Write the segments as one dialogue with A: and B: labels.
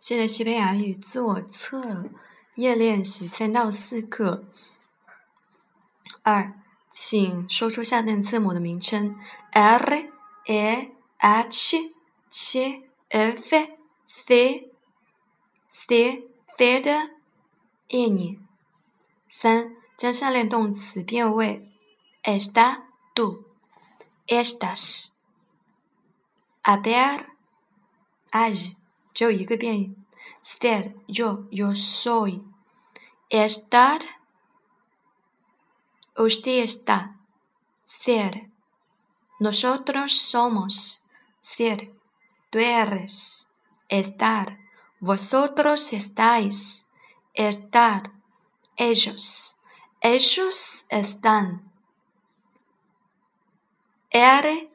A: 现在西班牙语自我测验练习三到四课。二，请说出下面字母的名称：R、E、H、C、F、C、C、C 的 N。三，将下列动词变为 Esta、tú、Estas、Aber、as。只有一个变音，ser yo yo soy estar usted está ser nosotros somos ser tú eres estar vosotros estáis estar ellos ellos están er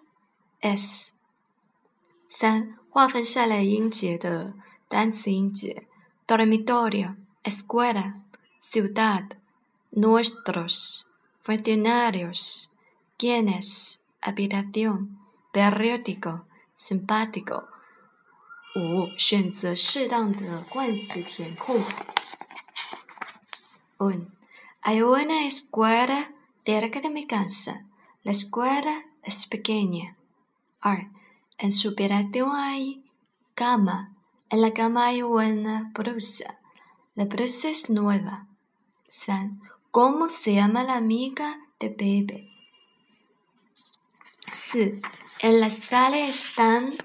A: es 三 划分下列音节的单词音节：dormitorio、escuela、ciudad、nuestros、funcionarios、quienes、habitación、periódico、simpático。五、选择适当的冠词填空。Un hay una escuela cerca de mi casa. La escuela es pequeña. 二 en su hay cama. En la cama hay una brusa. La brusa es nueva. San. ¿Cómo se llama la amiga de Baby? Sí. En la sala están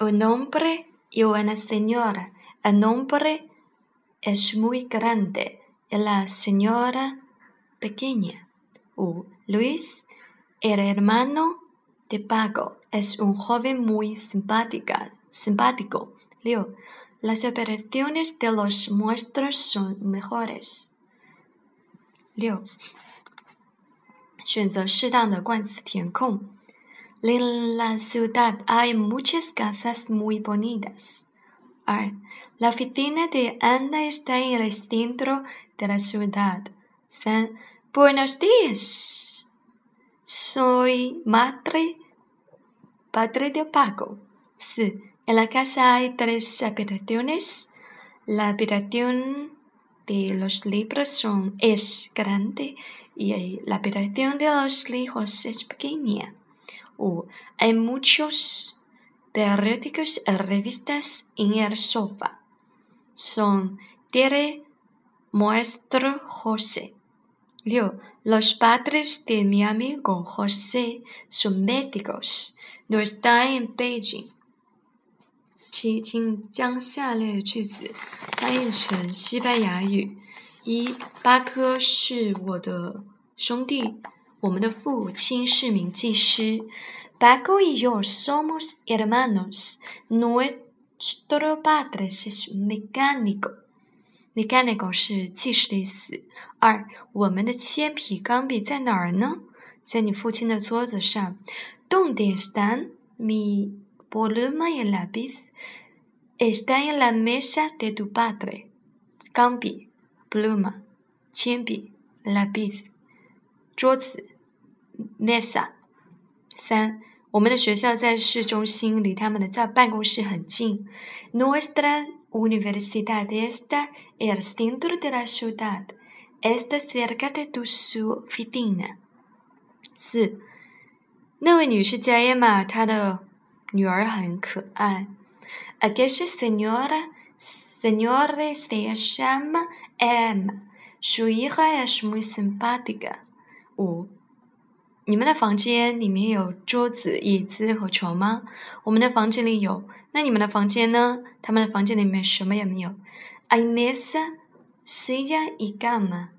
A: un hombre y una señora. El hombre es muy grande y la señora pequeña. Luis, el hermano de Pago es un joven muy simpática, simpático. Las operaciones de los muestros son mejores. Leo, En la ciudad hay muchas casas muy bonitas. La oficina de Ana está en el centro de la ciudad. Buenos días. Soy madre, padre de Paco. Sí, en la casa hay tres habitaciones. La habitación de los libros son, es grande y la habitación de los hijos es pequeña. Uh, hay muchos periódicos y revistas en el sofá. Son tiene muestro José. 六，Los padres de mi amigo José son médicos. No están en Beijing. 七，请将下列句子翻译成西班牙语。一，巴科是我的兄弟，我们的父亲是名技师。Paco y yo somos hermanos. Nuestro padre es mecánico. Mechanical 是技师的意思。二，我们的铅笔、钢笔在哪儿呢？在你父亲的桌子上。Donde están mi pluma y lápiz? Está en la mesa de tu padre。钢笔，pluma，铅笔，lápiz，桌子，mesa。三，我们的学校在市中心，离他们的在办公室很近。Nuestra universidad está en el centro de la ciudad. Está cerca de tu su oficina. 四，那位女士叫 Emma，她的女儿很可爱。Aquella señora, señora se llama Emma. Su hija es muy simpática. 五， 你们的房间里面有桌子、椅子和床吗？我们的房间里有。那你们的房间呢？他们的房间里面什么也没有。Hay mesa, silla y cama.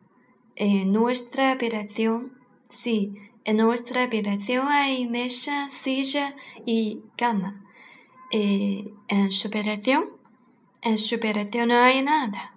A: En nuestra habitación, sí, en nuestra habitación hay mesa, silla y cama. Eh, en su habitación, en su habitación no hay nada.